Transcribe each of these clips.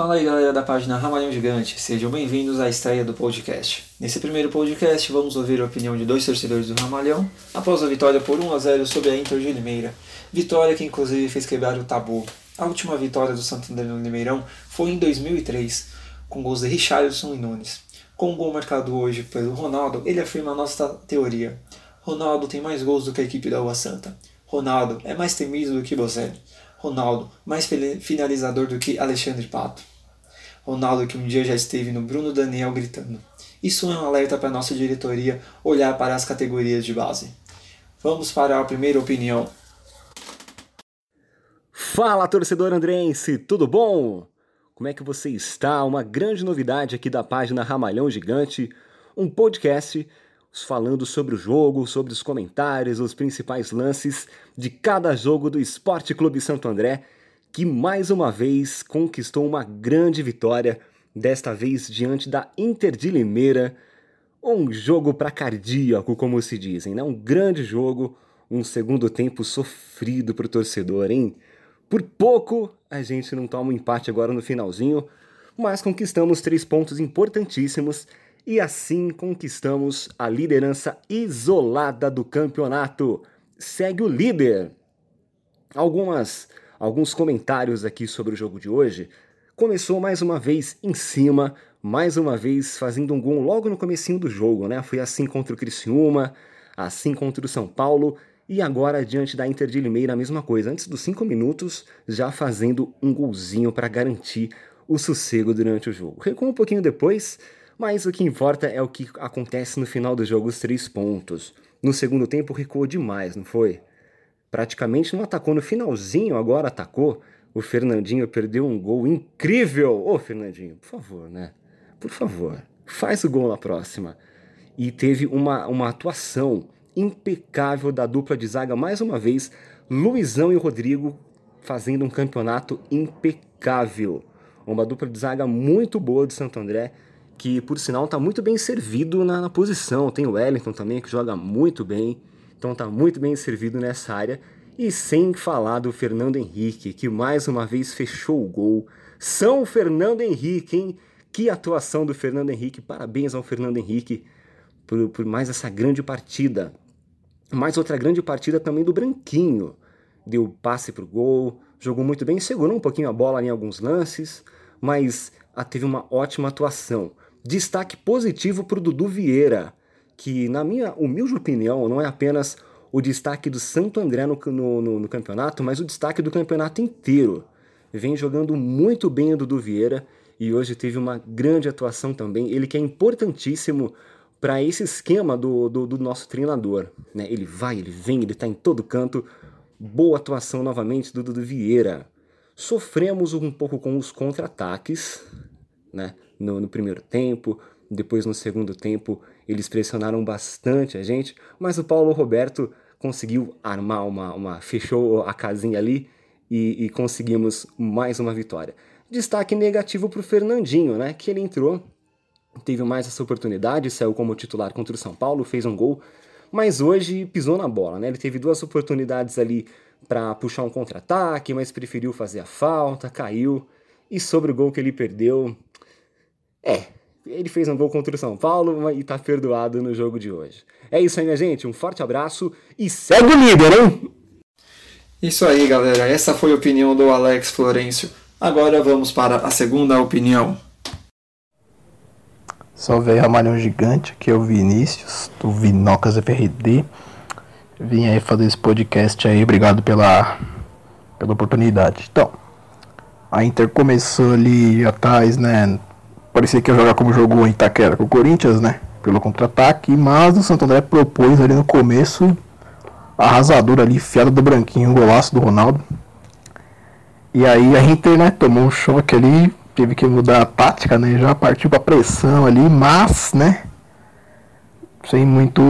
Fala aí galera da página Ramalhão Gigante, sejam bem-vindos à estreia do podcast. Nesse primeiro podcast vamos ouvir a opinião de dois torcedores do Ramalhão após a vitória por 1 a 0 sobre a Inter de Limeira. Vitória que inclusive fez quebrar o tabu. A última vitória do Santander no Limeirão foi em 2003, com gols de Richarlison e Nunes. Com o gol marcado hoje pelo Ronaldo, ele afirma a nossa teoria. Ronaldo tem mais gols do que a equipe da Rua Santa. Ronaldo é mais temido do que Bozelli. Ronaldo, mais finalizador do que Alexandre Pato. Ronaldo, que um dia já esteve no Bruno Daniel gritando. Isso é um alerta para nossa diretoria olhar para as categorias de base. Vamos para a primeira opinião. Fala, torcedor andrense, tudo bom? Como é que você está? Uma grande novidade aqui da página Ramalhão Gigante, um podcast falando sobre o jogo, sobre os comentários, os principais lances de cada jogo do Esporte Clube Santo André, que mais uma vez conquistou uma grande vitória, desta vez diante da Inter de Limeira. Um jogo para cardíaco, como se dizem, né? Um grande jogo, um segundo tempo sofrido para o torcedor, hein? Por pouco a gente não toma um empate agora no finalzinho, mas conquistamos três pontos importantíssimos e assim conquistamos a liderança isolada do campeonato. Segue o líder. Algumas alguns comentários aqui sobre o jogo de hoje. Começou mais uma vez em cima, mais uma vez fazendo um gol logo no comecinho do jogo, né? Foi assim contra o Criciúma, assim contra o São Paulo e agora diante da Inter de Limeira a mesma coisa. Antes dos cinco minutos, já fazendo um golzinho para garantir o sossego durante o jogo. Recua um pouquinho depois, mas o que importa é o que acontece no final do jogo, os três pontos. No segundo tempo recuou demais, não foi? Praticamente não atacou no finalzinho, agora atacou. O Fernandinho perdeu um gol incrível. Ô, Fernandinho, por favor, né? Por favor, faz o gol na próxima. E teve uma, uma atuação impecável da dupla de zaga mais uma vez. Luizão e Rodrigo fazendo um campeonato impecável. Uma dupla de zaga muito boa de Santo André que por sinal está muito bem servido na, na, posição. Tem o Wellington também, que joga muito bem, então está muito bem servido nessa área. E sem falar do Fernando Henrique, que mais uma vez fechou o gol. São Fernando Henrique, hein? Que atuação do Fernando Henrique. Parabéns ao Fernando Henrique por, por mais essa grande partida. Mais outra grande partida também do Branquinho. Deu passe para o gol, jogou muito bem, segurou um pouquinho a bola em alguns lances, mas teve uma ótima atuação. Destaque positivo para o Dudu Vieira, que, na minha humilde opinião, não é apenas o destaque do Santo André no, no, no, campeonato, mas o destaque do campeonato inteiro. Vem jogando muito bem o Dudu Vieira e hoje teve uma grande atuação também. Ele que é importantíssimo para esse esquema do, do, do, nosso treinador. Né? Ele vai, ele vem, ele está em todo canto. Boa atuação novamente do Dudu Vieira. Sofremos um pouco com os contra-ataques, né? No, no primeiro tempo, depois no segundo tempo eles pressionaram bastante a gente, mas o Paulo Roberto conseguiu armar uma, uma fechou a casinha ali e, e conseguimos mais uma vitória. Destaque negativo para o Fernandinho, né? Que ele entrou, teve mais essa oportunidade, saiu como titular contra o São Paulo, fez um gol, mas hoje pisou na bola, né? Ele teve duas oportunidades ali para puxar um contra-ataque, mas preferiu fazer a falta, caiu. E sobre o gol que ele perdeu, é, ele fez um gol contra o São Paulo e tá perdoado no jogo de hoje. É isso aí, minha gente. Um forte abraço e segue o líder, hein? Isso aí, galera. Essa foi a opinião do Alex Florencio. Agora vamos para a segunda opinião. Salve aí, Ramalhão Gigante. Aqui é o Vinícius, do Vinocas FRD. Vim aí fazer esse podcast aí. Obrigado pela, pela oportunidade. Então, a Inter começou ali atrás, né? Parecia que ia jogar como jogou em Itaquera com o Corinthians, né? Pelo contra-ataque, mas o Santo André propôs ali no começo arrasador ali, fiado do Branquinho, golaço do Ronaldo. E aí a Inter, né, tomou um choque ali, teve que mudar a tática, né? Já partiu pra pressão ali, mas, né? Sem muito,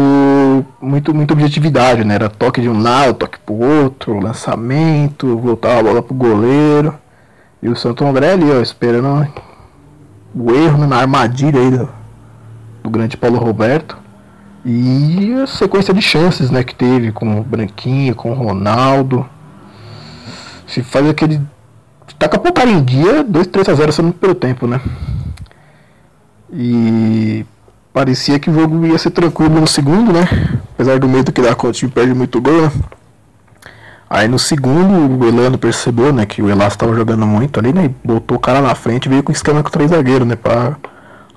muito, muita objetividade, né? Era toque de um lado, toque pro outro, lançamento, voltava a bola pro goleiro. E o Santo André ali, ó, esperando o erro né, na armadilha aí do, do grande Paulo Roberto. E a sequência de chances né, que teve com o Branquinho, com o Ronaldo. Se faz aquele tá com a pontaria em dia, 2, 3 a 0 só no primeiro tempo, né? E parecia que o jogo ia ser tranquilo no segundo, né? Apesar do medo que dá quando o time perde muito gol, né? Aí no segundo o Elano percebeu, né, que o Elas estava jogando muito ali, né? E botou o cara na frente e veio com esquema com três zagueiros, né? Pra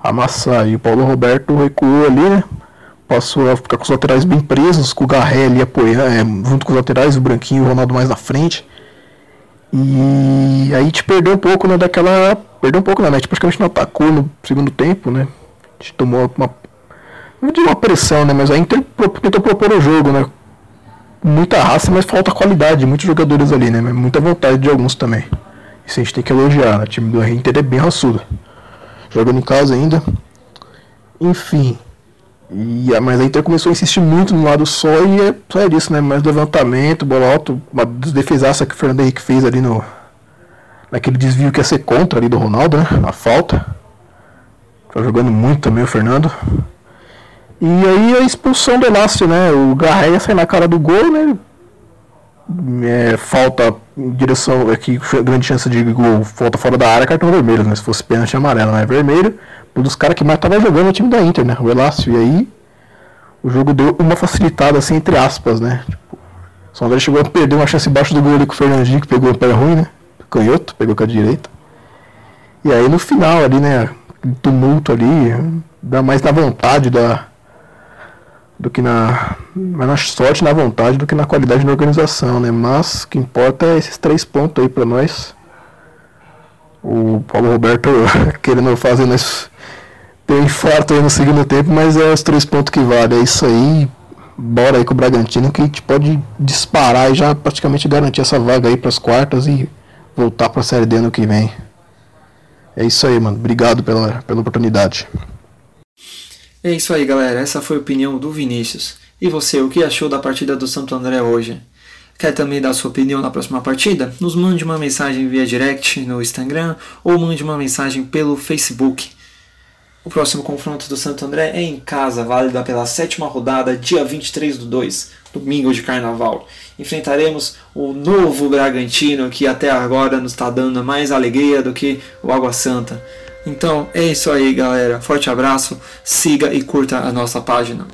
amassar. E o Paulo Roberto recuou ali, né? Passou a ficar com os laterais bem presos, com o Garré ali apoiando, é, junto com os laterais, o Branquinho e o Ronaldo mais na frente. E aí te perdeu um pouco, né, daquela. Perdeu um pouco, né? A gente praticamente não atacou no segundo tempo, né? A gente tomou uma. Não uma pressão, né? Mas a Inter tentou propor o jogo, né? Muita raça, mas falta qualidade, muitos jogadores ali, né? Muita vontade de alguns também. Isso a gente tem que elogiar, né? O time do Inter é bem raçudo. Jogando em casa ainda. Enfim. E, mas a Inter começou a insistir muito no lado só e é só é isso, né? Mais levantamento, bola alto, uma desdefesaça que o Fernando Henrique fez ali no. Naquele desvio que ia ser contra ali do Ronaldo, né? Na falta. Tá jogando muito também o Fernando. E aí a expulsão do Elácio, né? O Garreia sai na cara do gol, né? É, falta em direção aqui, grande chance de gol, falta fora da área, cartão vermelho, né? Se fosse pênalti amarelo, não é vermelho. Um dos caras que mais tava jogando no time da Inter, né? O Elácio. E aí o jogo deu uma facilitada, assim, entre aspas, né? Tipo, o chegou a perder uma chance embaixo do gol ali com o Fernandinho, que pegou o pé ruim, né? Canhoto, pegou com a direita. E aí no final ali, né? Tumulto ali, dá mais na vontade da do que na mais na sorte na vontade do que na qualidade da organização, né? Mas o que importa é esses três pontos aí para nós. O Paulo Roberto querendo fazer nós ter um infarto aí no segundo tempo, mas é os três pontos que vale. É isso aí. Bora aí com o Bragantino que a gente pode disparar e já praticamente garantir essa vaga aí para as quartas e voltar para a Série D ano que vem. É isso aí, mano. Obrigado pela, pela oportunidade. É isso aí, galera. Essa foi a opinião do Vinícius. E você, o que achou da partida do Santo André hoje? Quer também dar sua opinião na próxima partida? Nos mande uma mensagem via direct no Instagram ou mande uma mensagem pelo Facebook. O próximo confronto do Santo André é em casa, válida pela sétima rodada, dia 23 do 2, domingo de carnaval. Enfrentaremos o novo Bragantino, que até agora nos está dando mais alegria do que o Água Santa. Então é isso aí, galera. Forte abraço, siga e curta a nossa página.